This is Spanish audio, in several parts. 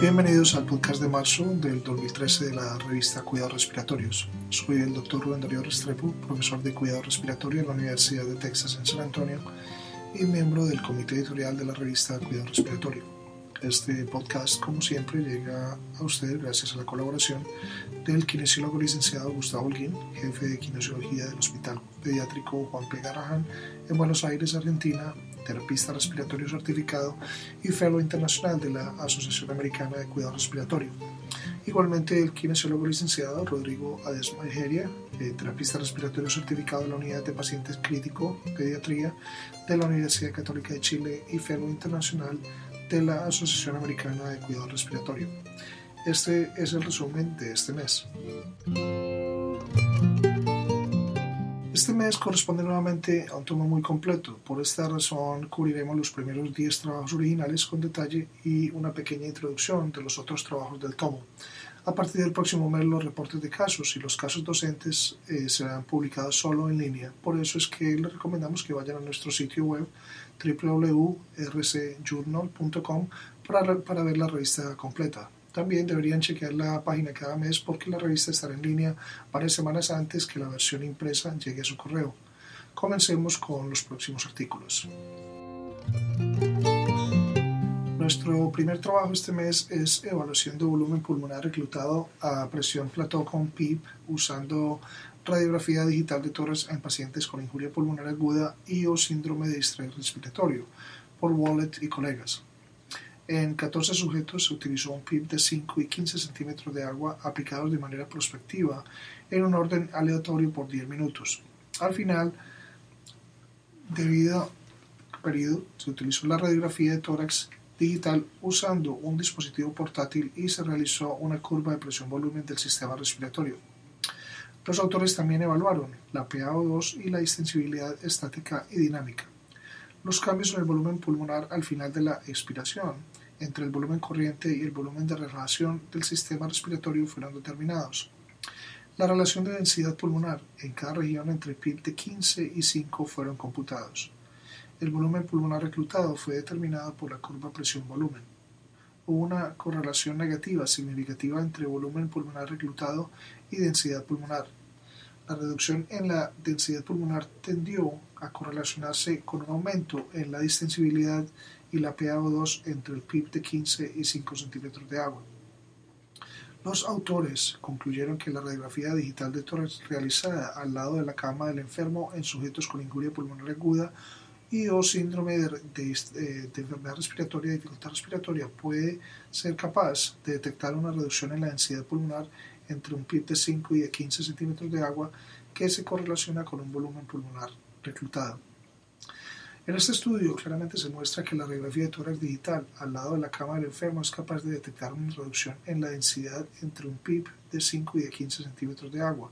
Bienvenidos al podcast de marzo del 2013 de la revista Cuidados Respiratorios. Soy el doctor Rubén Darío Restrepo, profesor de Cuidado Respiratorio en la Universidad de Texas en San Antonio y miembro del comité editorial de la revista Cuidado Respiratorio. Este podcast, como siempre, llega a ustedes gracias a la colaboración del kinesiólogo licenciado Gustavo Holguín, jefe de kinesiología del Hospital Pediátrico Juan P. Garrahan en Buenos Aires, Argentina, terapista respiratorio certificado y fellow internacional de la Asociación Americana de Cuidado Respiratorio. Igualmente el kinesiólogo licenciado Rodrigo Adesma eh, terapista respiratorio certificado de la Unidad de Pacientes Crítico Pediatría de la Universidad Católica de Chile y fellow internacional de la Asociación Americana de Cuidado Respiratorio. Este es el resumen de este mes. Este mes corresponde nuevamente a un tomo muy completo. Por esta razón cubriremos los primeros 10 trabajos originales con detalle y una pequeña introducción de los otros trabajos del tomo. A partir del próximo mes los reportes de casos y los casos docentes eh, serán publicados solo en línea. Por eso es que les recomendamos que vayan a nuestro sitio web www.rcjournal.com para, para ver la revista completa. También deberían chequear la página cada mes porque la revista estará en línea varias semanas antes que la versión impresa llegue a su correo. Comencemos con los próximos artículos. Nuestro primer trabajo este mes es evaluación de volumen pulmonar reclutado a presión plató con PIP usando radiografía digital de tórax en pacientes con injuria pulmonar aguda y o síndrome de distrés respiratorio por Wallet y colegas. En 14 sujetos se utilizó un PIP de 5 y 15 centímetros de agua aplicados de manera prospectiva en un orden aleatorio por 10 minutos. Al final, debido periodo, se utilizó la radiografía de tórax digital usando un dispositivo portátil y se realizó una curva de presión-volumen del sistema respiratorio. Los autores también evaluaron la PaO2 y la distensibilidad estática y dinámica. Los cambios en el volumen pulmonar al final de la expiración entre el volumen corriente y el volumen de relajación del sistema respiratorio fueron determinados. La relación de densidad pulmonar en cada región entre PIB de 15 y 5 fueron computados. El volumen pulmonar reclutado fue determinado por la curva presión-volumen. Hubo una correlación negativa significativa entre volumen pulmonar reclutado y densidad pulmonar. La reducción en la densidad pulmonar tendió a correlacionarse con un aumento en la distensibilidad y la PaO2 entre el PIB de 15 y 5 centímetros de agua. Los autores concluyeron que la radiografía digital de tórax realizada al lado de la cama del enfermo en sujetos con injuria pulmonar aguda y o síndrome de, de, enfermedad respiratoria, dificultad respiratoria, puede ser capaz de detectar una reducción en la densidad pulmonar entre un PIB de 5 y de 15 centímetros de agua que se correlaciona con un volumen pulmonar reclutado. En este estudio claramente se muestra que la radiografía de tórax digital al lado de la cama del enfermo es capaz de detectar una reducción en la densidad entre un PIB de 5 y de 15 centímetros de agua,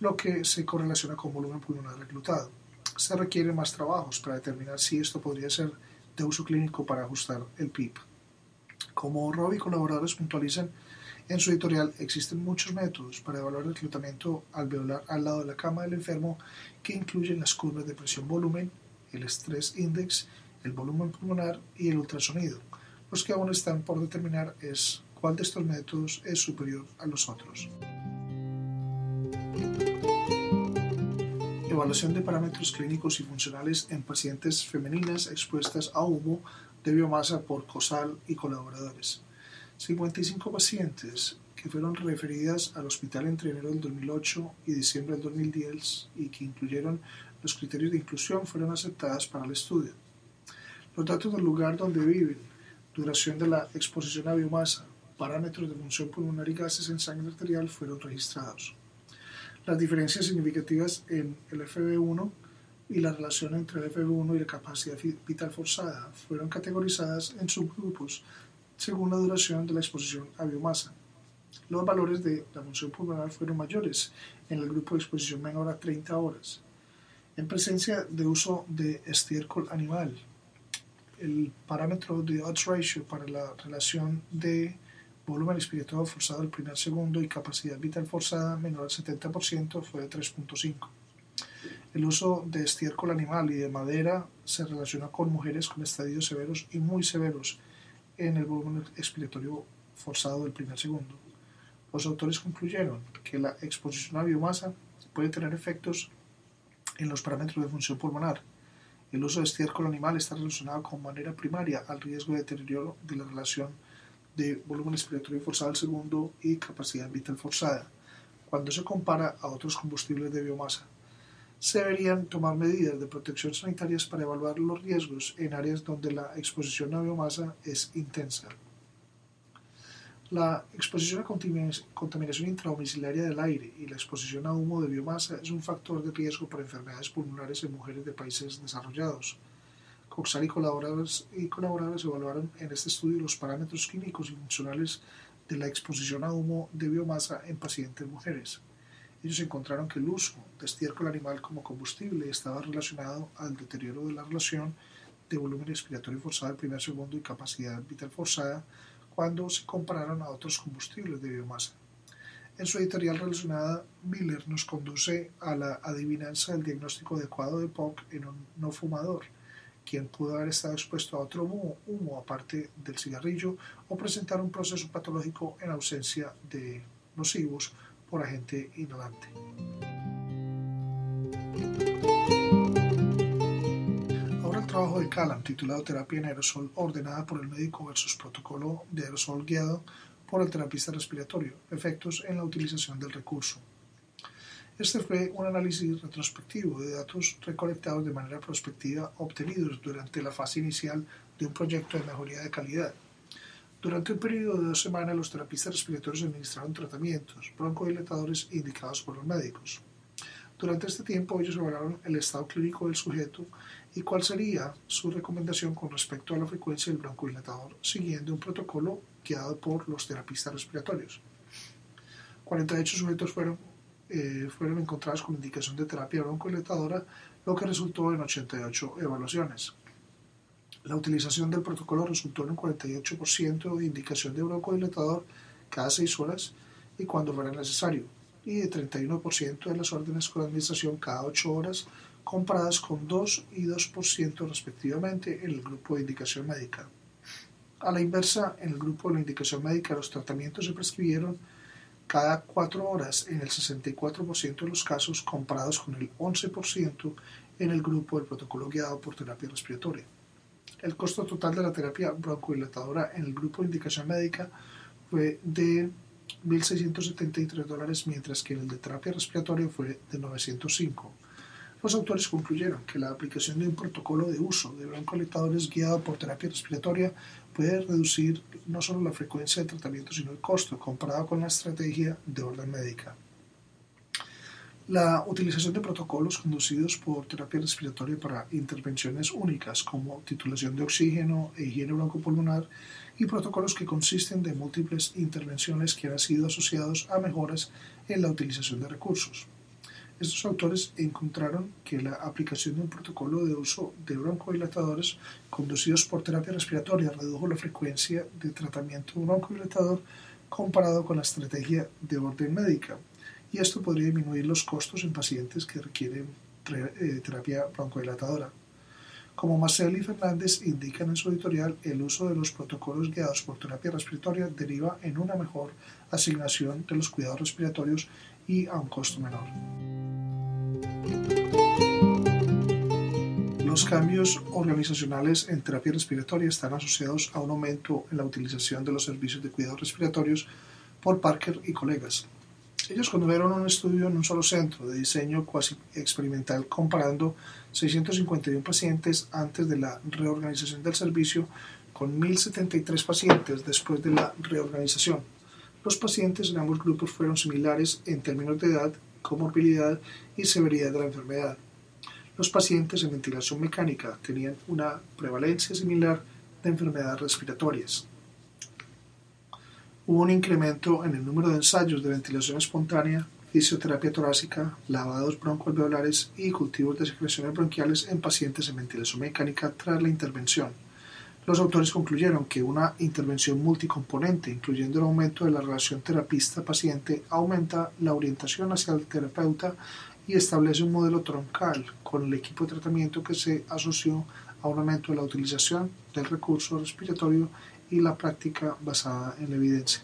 lo que se correlaciona con volumen pulmonar reclutado. Se requieren más trabajos para determinar si esto podría ser de uso clínico para ajustar el PIB. Como Rob y colaboradores puntualizan en su editorial, existen muchos métodos para evaluar el reclutamiento alveolar al lado de la cama del enfermo que incluyen las curvas de presión-volumen, el estrés index, el volumen pulmonar y el ultrasonido. Los que aún están por determinar es cuál de estos métodos es superior a los otros. Evaluación de parámetros clínicos y funcionales en pacientes femeninas expuestas a humo de biomasa por COSAL y colaboradores. 55 pacientes que fueron referidas al hospital entre enero del 2008 y diciembre del 2010 y que incluyeron los criterios de inclusión fueron aceptadas para el estudio. Los datos del lugar donde viven, duración de la exposición a biomasa, parámetros de función pulmonar y gases en sangre arterial fueron registrados. Las diferencias significativas en el FB1 y la relación entre el FB1 y la capacidad vital forzada fueron categorizadas en subgrupos según la duración de la exposición a biomasa. Los valores de la función pulmonar fueron mayores en el grupo de exposición menor a 30 horas en presencia de uso de estiércol animal. El parámetro de odds ratio para la relación de volumen expiratorio forzado del primer segundo y capacidad vital forzada menor al 70% fue de 3.5. El uso de estiércol animal y de madera se relaciona con mujeres con estadios severos y muy severos en el volumen expiratorio forzado del primer segundo. Los autores concluyeron que la exposición a biomasa puede tener efectos en los parámetros de función pulmonar. El uso de estiércol animal está relacionado con manera primaria al riesgo de deterioro de la relación de volumen respiratorio forzado al segundo y capacidad vital forzada, cuando se compara a otros combustibles de biomasa. Se deberían tomar medidas de protección sanitarias para evaluar los riesgos en áreas donde la exposición a biomasa es intensa. La exposición a contaminación intradomiciliaria del aire y la exposición a humo de biomasa es un factor de riesgo para enfermedades pulmonares en mujeres de países desarrollados. Coxar y colaboradores, evaluaron en este estudio los parámetros químicos y funcionales de la exposición a humo de biomasa en pacientes mujeres. Ellos encontraron que el uso de estiércol animal como combustible estaba relacionado al deterioro de la relación de volumen respiratorio forzado al primer segundo y capacidad vital forzada cuando se compararon a otros combustibles de biomasa. En su editorial relacionada, Miller nos conduce a la adivinanza del diagnóstico adecuado de POC en un no fumador, quien pudo haber estado expuesto a otro humo, humo aparte del cigarrillo o presentar un proceso patológico en ausencia de nocivos por agente inhalante. Trabajo de Callan titulado Terapia en aerosol ordenada por el médico versus protocolo de aerosol guiado por el terapista respiratorio, efectos en la utilización del recurso. Este fue un análisis retrospectivo de datos recolectados de manera prospectiva obtenidos durante la fase inicial de un proyecto de mejoría de calidad. Durante un periodo de dos semanas, los terapistas respiratorios administraron tratamientos broncodilatadores indicados por los médicos. Durante este tiempo ellos evaluaron el estado clínico del sujeto y cuál sería su recomendación con respecto a la frecuencia del broncodilatador siguiendo un protocolo guiado por los terapistas respiratorios. 48 sujetos fueron, eh, fueron encontrados con indicación de terapia broncodilatadora, lo que resultó en 88 evaluaciones. La utilización del protocolo resultó en un 48% de indicación de broncodilatador cada 6 horas y cuando fuera necesario, y de 31% de las órdenes con administración cada 8 horas, comparadas con 2 y 2% respectivamente en el grupo de indicación médica. A la inversa, en el grupo de la indicación médica los tratamientos se prescribieron cada 4 horas en el 64% de los casos, comparados con el 11% en el grupo del protocolo guiado por terapia respiratoria. El costo total de la terapia broncodilatadora en el grupo de indicación médica fue de 1.673 dólares, mientras que el de terapia respiratoria fue de 905. Los autores concluyeron que la aplicación de un protocolo de uso de broncolectadores guiado por terapia respiratoria puede reducir no solo la frecuencia de tratamiento, sino el costo comparado con la estrategia de orden médica. La utilización de protocolos conducidos por terapia respiratoria para intervenciones únicas como titulación de oxígeno e higiene broncopulmonar y protocolos que consisten de múltiples intervenciones que han sido asociados a mejoras en la utilización de recursos. Estos autores encontraron que la aplicación de un protocolo de uso de broncodilatadores conducidos por terapia respiratoria redujo la frecuencia de tratamiento broncodilatador comparado con la estrategia de orden médica, y esto podría disminuir los costos en pacientes que requieren eh, terapia broncodilatadora. Como Marcel y Fernández indican en su editorial, el uso de los protocolos guiados por terapia respiratoria deriva en una mejor asignación de los cuidados respiratorios y a un costo menor. Los cambios organizacionales en terapia respiratoria están asociados a un aumento en la utilización de los servicios de cuidados respiratorios por Parker y colegas. Ellos condujeron un estudio en un solo centro de diseño cuasi experimental comparando 651 pacientes antes de la reorganización del servicio con 1.073 pacientes después de la reorganización. Los pacientes en ambos grupos fueron similares en términos de edad, comorbilidad y severidad de la enfermedad. Los pacientes en ventilación mecánica tenían una prevalencia similar de enfermedades respiratorias. Hubo un incremento en el número de ensayos de ventilación espontánea, fisioterapia torácica, lavados broncoalveolares y cultivos de secreciones bronquiales en pacientes en ventilación mecánica tras la intervención. Los autores concluyeron que una intervención multicomponente, incluyendo el aumento de la relación terapista-paciente, aumenta la orientación hacia el terapeuta y establece un modelo troncal con el equipo de tratamiento que se asoció a un aumento de la utilización del recurso respiratorio y la práctica basada en la evidencia.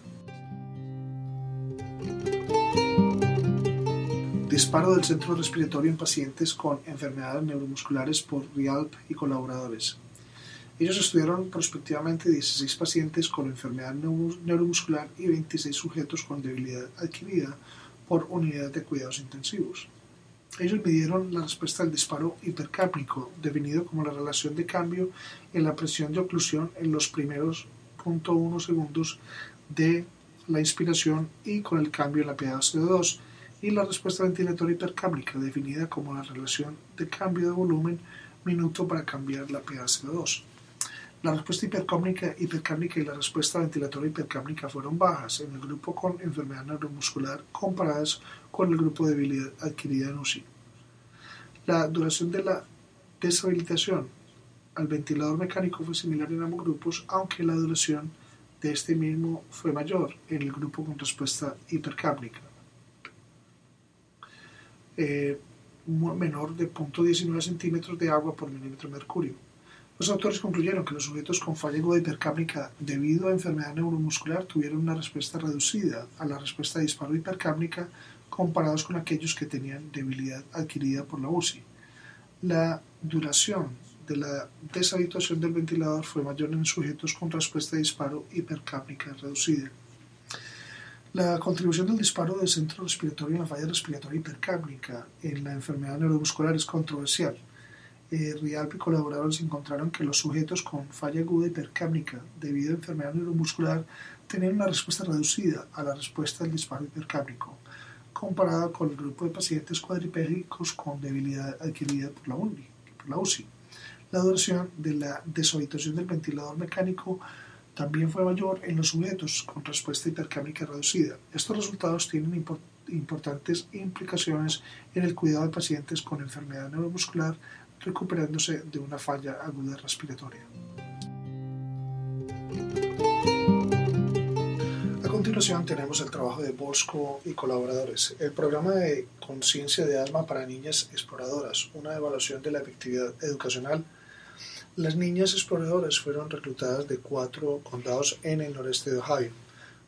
Disparo del centro respiratorio en pacientes con enfermedades neuromusculares por Rialp y colaboradores. Ellos estudiaron prospectivamente 16 pacientes con enfermedad neuromuscular y 26 sujetos con debilidad adquirida por unidad de cuidados intensivos. Ellos midieron la respuesta al disparo hipercápnico, definido como la relación de cambio en la presión de oclusión en los primeros 0.1 segundos de la inspiración y con el cambio en la pH CO2, y la respuesta ventilatoria hipercápnica, definida como la relación de cambio de volumen minuto para cambiar la pH CO2. La respuesta hipercápnica, hipercápnica y la respuesta ventilatoria hipercápnica fueron bajas en el grupo con enfermedad neuromuscular comparadas con el grupo de debilidad adquirida en UCI. La duración de la deshabilitación al ventilador mecánico fue similar en ambos grupos, aunque la duración de este mismo fue mayor en el grupo con respuesta hipercápnica. Eh, menor de 0.19 centímetros de agua por milímetro de mercurio. Los autores concluyeron que los sujetos con falla aguda hipercápnica debido a enfermedad neuromuscular tuvieron una respuesta reducida a la respuesta de disparo hipercápnica comparados con aquellos que tenían debilidad adquirida por la UCI. La duración de la deshabituación del ventilador fue mayor en sujetos con respuesta de disparo hipercápnica reducida. La contribución del disparo del centro respiratorio en la falla respiratoria hipercápnica en la enfermedad neuromuscular es controversial eh, Rialp y colaboradores encontraron que los sujetos con falla aguda hipercápnica debido a enfermedad neuromuscular tenían una respuesta reducida a la respuesta del disparo hipercápnico, comparada con el grupo de pacientes cuadripégicos con debilidad adquirida por la, por la UCI. La duración de la deshabituación del ventilador mecánico también fue mayor en los sujetos con respuesta hipercápnica reducida. Estos resultados tienen importantes implicaciones en el cuidado de pacientes con enfermedad neuromuscular recuperándose de una falla aguda respiratoria. A continuación tenemos el trabajo de Bosco y colaboradores, el programa de conciencia de asma para niñas exploradoras, una evaluación de la efectividad educacional. Las niñas exploradoras fueron reclutadas de cuatro condados en el noreste de Ohio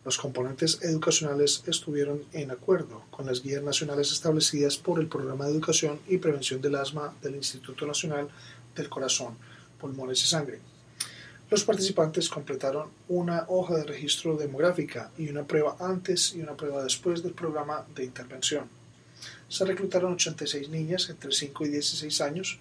los componentes educacionales estuvieron en acuerdo con las guías nacionales establecidas por el Programa de Educación y Prevención del Asma del Instituto Nacional del Corazón, Pulmones y Sangre. Los participantes completaron una hoja de registro demográfica y una prueba antes y una prueba después del programa de intervención. Se reclutaron 86 niñas entre 5 y 16 años,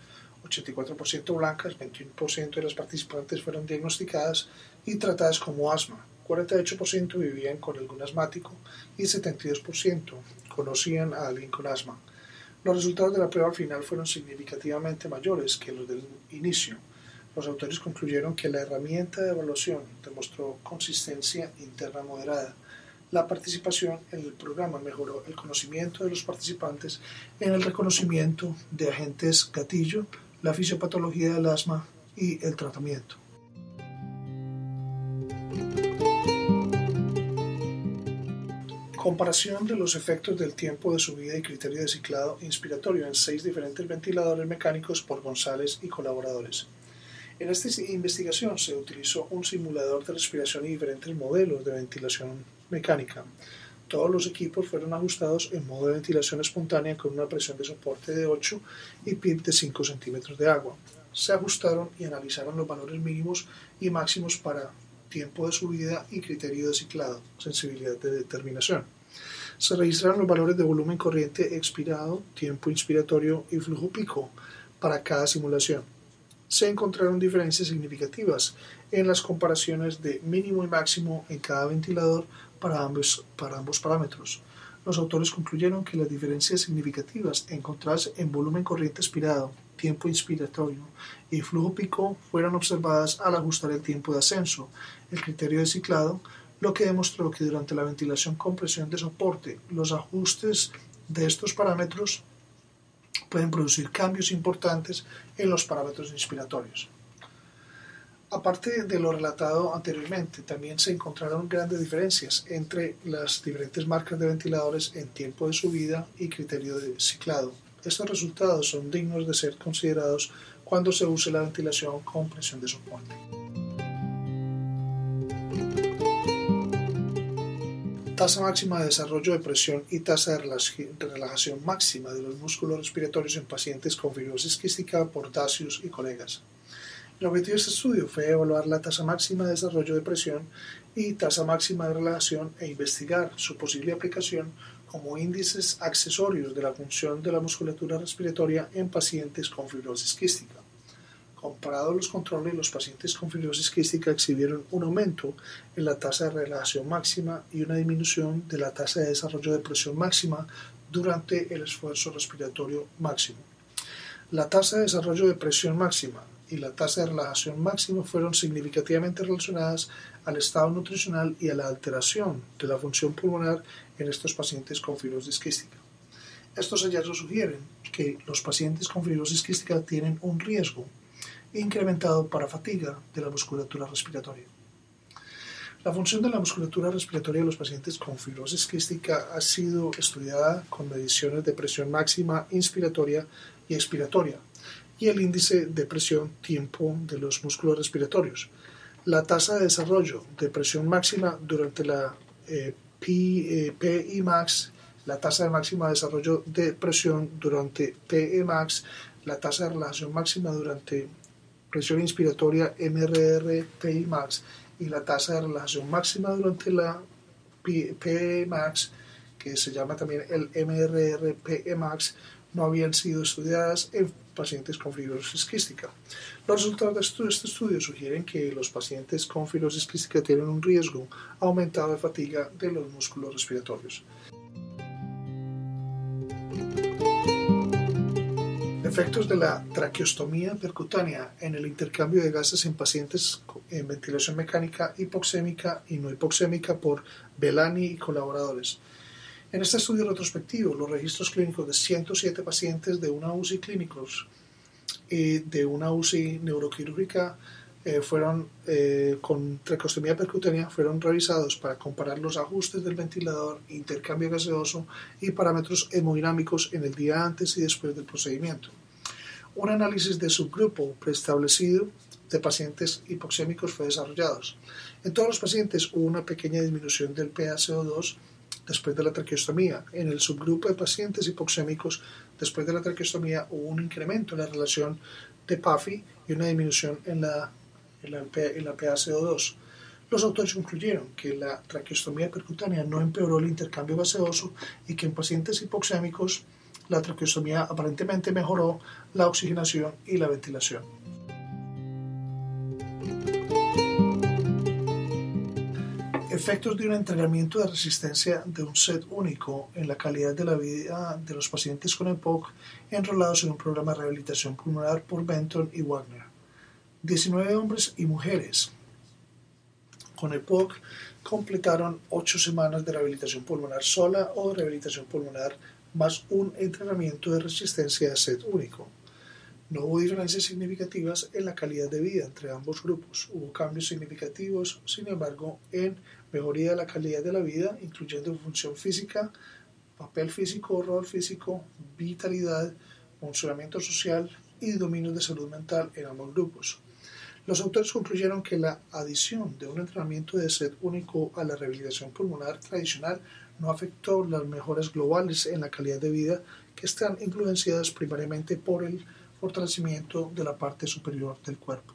84% blancas, 21% de las participantes fueron diagnosticadas y tratadas como asma, 48% vivían con algún asmático y 72% conocían a alguien con asma. Los resultados de la prueba al final fueron significativamente mayores que los del inicio. Los autores concluyeron que la herramienta de evaluación demostró consistencia interna moderada. La participación en el programa mejoró el conocimiento de los participantes en el reconocimiento de agentes gatillo, la fisiopatología del asma y el tratamiento. Comparación de los efectos del tiempo de subida y criterio de ciclado inspiratorio en seis diferentes ventiladores mecánicos por González y colaboradores. En esta investigación se utilizó un simulador de respiración y diferentes modelos de ventilación mecánica. Todos los equipos fueron ajustados en modo de ventilación espontánea con una presión de soporte de 8 y PIB de 5 centímetros de agua. Se ajustaron y analizaron los valores mínimos y máximos para tiempo de subida y criterio de ciclado, sensibilidad de determinación. Se registraron los valores de volumen corriente expirado, tiempo inspiratorio y flujo pico para cada simulación. Se encontraron diferencias significativas en las comparaciones de mínimo y máximo en cada ventilador para ambos, para ambos parámetros. Los autores concluyeron que las diferencias significativas encontradas en volumen corriente expirado, tiempo inspiratorio y flujo pico fueron observadas al ajustar el tiempo de ascenso, el criterio de ciclado, lo que demostró que durante la ventilación con presión de soporte los ajustes de estos parámetros pueden producir cambios importantes en los parámetros inspiratorios. Aparte de lo relatado anteriormente, también se encontraron grandes diferencias entre las diferentes marcas de ventiladores en tiempo de subida y criterio de ciclado. Estos resultados son dignos de ser considerados cuando se use la ventilación con presión de soporte. Tasa máxima de desarrollo de presión y tasa de relajación máxima de los músculos respiratorios en pacientes con fibrosis quística por Dacius y colegas. El objetivo de este estudio fue evaluar la tasa máxima de desarrollo de presión y tasa máxima de relajación e investigar su posible aplicación como índices accesorios de la función de la musculatura respiratoria en pacientes con fibrosis quística. Comparado a los controles, los pacientes con fibrosis quística exhibieron un aumento en la tasa de relajación máxima y una disminución de la tasa de desarrollo de presión máxima durante el esfuerzo respiratorio máximo. La tasa de desarrollo de presión máxima y la tasa de relajación máxima fueron significativamente relacionadas al estado nutricional y a la alteración de la función pulmonar en estos pacientes con fibrosis quística. Estos hallazgos sugieren que los pacientes con fibrosis quística tienen un riesgo incrementado para fatiga de la musculatura respiratoria. La función de la musculatura respiratoria de los pacientes con fibrosis quística ha sido estudiada con mediciones de presión máxima inspiratoria y expiratoria y el índice de presión tiempo de los músculos respiratorios. La tasa de desarrollo de presión máxima durante la eh, PI max, la tasa de máxima desarrollo de presión durante PE max, la tasa de relajación máxima durante presión inspiratoria MRR PI max y la tasa de relajación máxima durante la PE max, que se llama también el MRR PE max, no habían sido estudiadas en pacientes con fibrosis quística. Los resultados de este estudio sugieren que los pacientes con fibrosis quística tienen un riesgo aumentado de fatiga de los músculos respiratorios. Efectos de la traqueostomía percutánea en el intercambio de gases en pacientes en ventilación mecánica hipoxémica y no hipoxémica por Belani y colaboradores. En este estudio retrospectivo, los registros clínicos de 107 pacientes de una UCI clínicos y de una UCI neuroquirúrgica eh, fueron eh, con traqueostomía percutánea fueron revisados para comparar los ajustes del ventilador, intercambio gaseoso y parámetros hemodinámicos en el día antes y después del procedimiento. Un análisis de subgrupo preestablecido de pacientes hipoxémicos fue desarrollado. En todos los pacientes hubo una pequeña disminución del PaCO2 después de la traqueostomía. En el subgrupo de pacientes hipoxémicos, después de la traqueostomía, hubo un incremento en la relación de PAFI y una disminución en la, en la, en la PaCO2. Los autores concluyeron que la traqueostomía percutánea no empeoró el intercambio gaseoso y que en pacientes hipoxémicos la traqueostomía aparentemente mejoró la oxigenación y la ventilación. Efectos de un entrenamiento de resistencia de un set único en la calidad de la vida de los pacientes con EPOC enrolados en un programa de rehabilitación pulmonar por Benton y Wagner. 19 hombres y mujeres con EPOC completaron 8 semanas de rehabilitación pulmonar sola o rehabilitación pulmonar más un entrenamiento de resistencia de set único. No hubo diferencias significativas en la calidad de vida entre ambos grupos. Hubo cambios significativos, sin embargo, en mejoría de la calidad de la vida, incluyendo función física, papel físico, rol físico, vitalidad, funcionamiento social y dominios de salud mental en ambos grupos. Los autores concluyeron que la adición de un entrenamiento de sed único a la rehabilitación pulmonar tradicional no afectó las mejoras globales en la calidad de vida que están influenciadas primariamente por el fortalecimiento de la parte superior del cuerpo.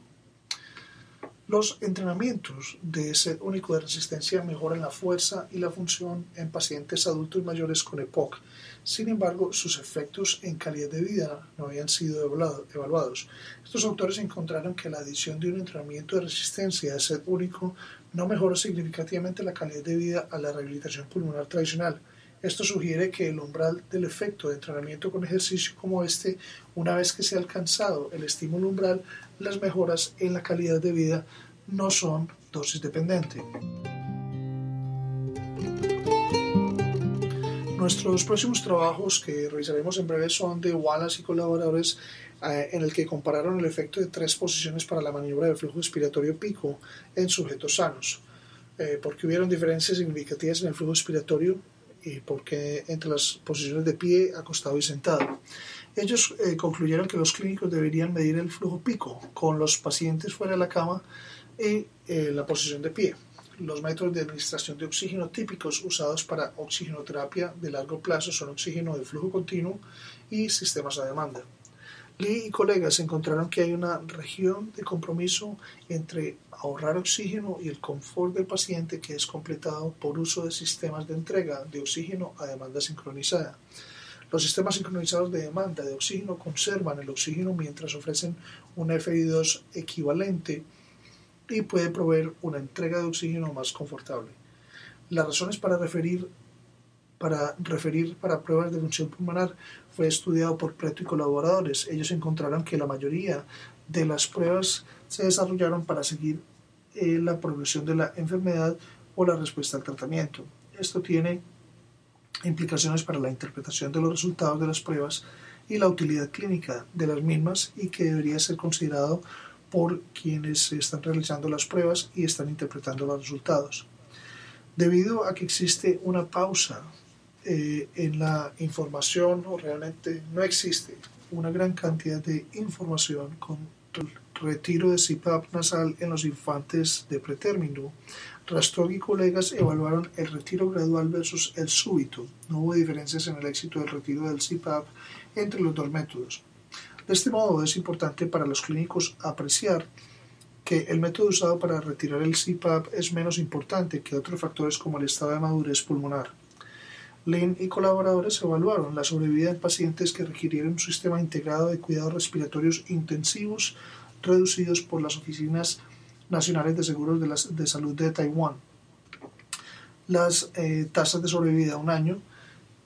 Los entrenamientos de set único de resistencia mejoran la fuerza y la función en pacientes adultos mayores con EPOC. Sin embargo, sus efectos en calidad de vida no habían sido evaluados. Estos autores encontraron que la adición de un entrenamiento de resistencia de set único no mejoró significativamente la calidad de vida a la rehabilitación pulmonar tradicional. Esto sugiere que el umbral del efecto de entrenamiento con ejercicio como este, una vez que se ha alcanzado el estímulo umbral, las mejoras en la calidad de vida no son dosis dependientes. Nuestros próximos trabajos que revisaremos en breve son de Wallace y colaboradores eh, en el que compararon el efecto de tres posiciones para la maniobra de flujo respiratorio pico en sujetos sanos, eh, porque hubieron diferencias significativas en el flujo respiratorio y porque entre las posiciones de pie, acostado y sentado. Ellos eh, concluyeron que los clínicos deberían medir el flujo pico con los pacientes fuera de la cama y eh, la posición de pie. Los métodos de administración de oxígeno típicos usados para oxigenoterapia de largo plazo son oxígeno de flujo continuo y sistemas a demanda. Lee y colegas encontraron que hay una región de compromiso entre ahorrar oxígeno y el confort del paciente que es completado por uso de sistemas de entrega de oxígeno a demanda sincronizada. Los sistemas sincronizados de demanda de oxígeno conservan el oxígeno mientras ofrecen un FI2 equivalente y puede proveer una entrega de oxígeno más confortable. Las razones para referir para referir para pruebas de función pulmonar fue estudiado por Preto y colaboradores. Ellos encontraron que la mayoría de las pruebas se desarrollaron para seguir eh, la progresión de la enfermedad o la respuesta al tratamiento. Esto tiene implicaciones para la interpretación de los resultados de las pruebas y la utilidad clínica de las mismas y que debería ser considerado por quienes están realizando las pruebas y están interpretando los resultados. Debido a que existe una pausa eh, en la información o realmente no existe una gran cantidad de información con el retiro de CPAP nasal en los infantes de pretérmino, Rastrog y colegas evaluaron el retiro gradual versus el súbito. No hubo diferencias en el éxito del retiro del CPAP entre los dos métodos. De este modo es importante para los clínicos apreciar que el método usado para retirar el CPAP es menos importante que otros factores como el estado de madurez pulmonar. Lynn y colaboradores evaluaron la sobrevida en pacientes que requirieron un sistema integrado de cuidados respiratorios intensivos reducidos por las oficinas nacionales de seguros de, de salud de Taiwán. Las eh, tasas de sobrevida a un año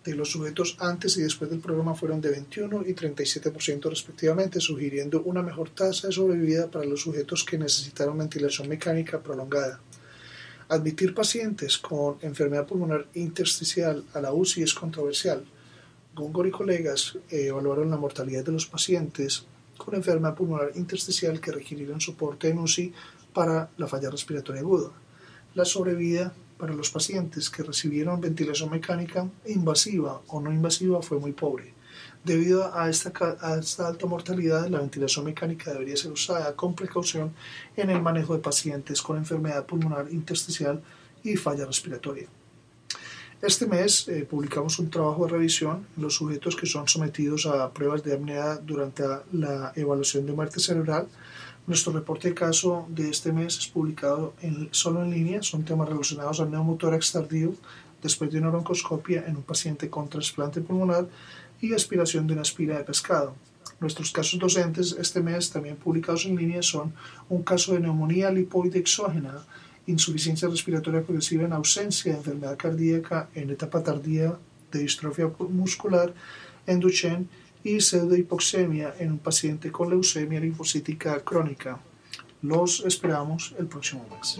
de los sujetos antes y después del programa fueron de 21 y 37% respectivamente, sugiriendo una mejor tasa de sobrevida para los sujetos que necesitaron ventilación mecánica prolongada. Admitir pacientes con enfermedad pulmonar intersticial a la UCI es controversial. Gongor y colegas eh, evaluaron la mortalidad de los pacientes con enfermedad pulmonar intersticial que requirieron soporte en UCI para la falla respiratoria aguda. La sobrevida para los pacientes que recibieron ventilación mecánica invasiva o no invasiva fue muy pobre. Debido a esta, a esta, alta mortalidad, la ventilación mecánica debería ser usada con precaución en el manejo de pacientes con enfermedad pulmonar intersticial y falla respiratoria. Este mes eh, publicamos un trabajo de revisión en los sujetos que son sometidos a pruebas de apnea durante la evaluación de muerte cerebral nuestro reporte de caso de este mes es publicado en, solo en línea. Son temas relacionados al neumotórax tardío después de una broncoscopia en un paciente con trasplante pulmonar y aspiración de una aspira de pescado. Nuestros casos docentes este mes también publicados en línea son un caso de neumonía lipoide exógena, insuficiencia respiratoria progresiva en ausencia de enfermedad cardíaca en etapa tardía de distrofia muscular en Duchenne y pseudohipoxemia en un paciente con leucemia linfocítica crónica. Los esperamos el próximo mes.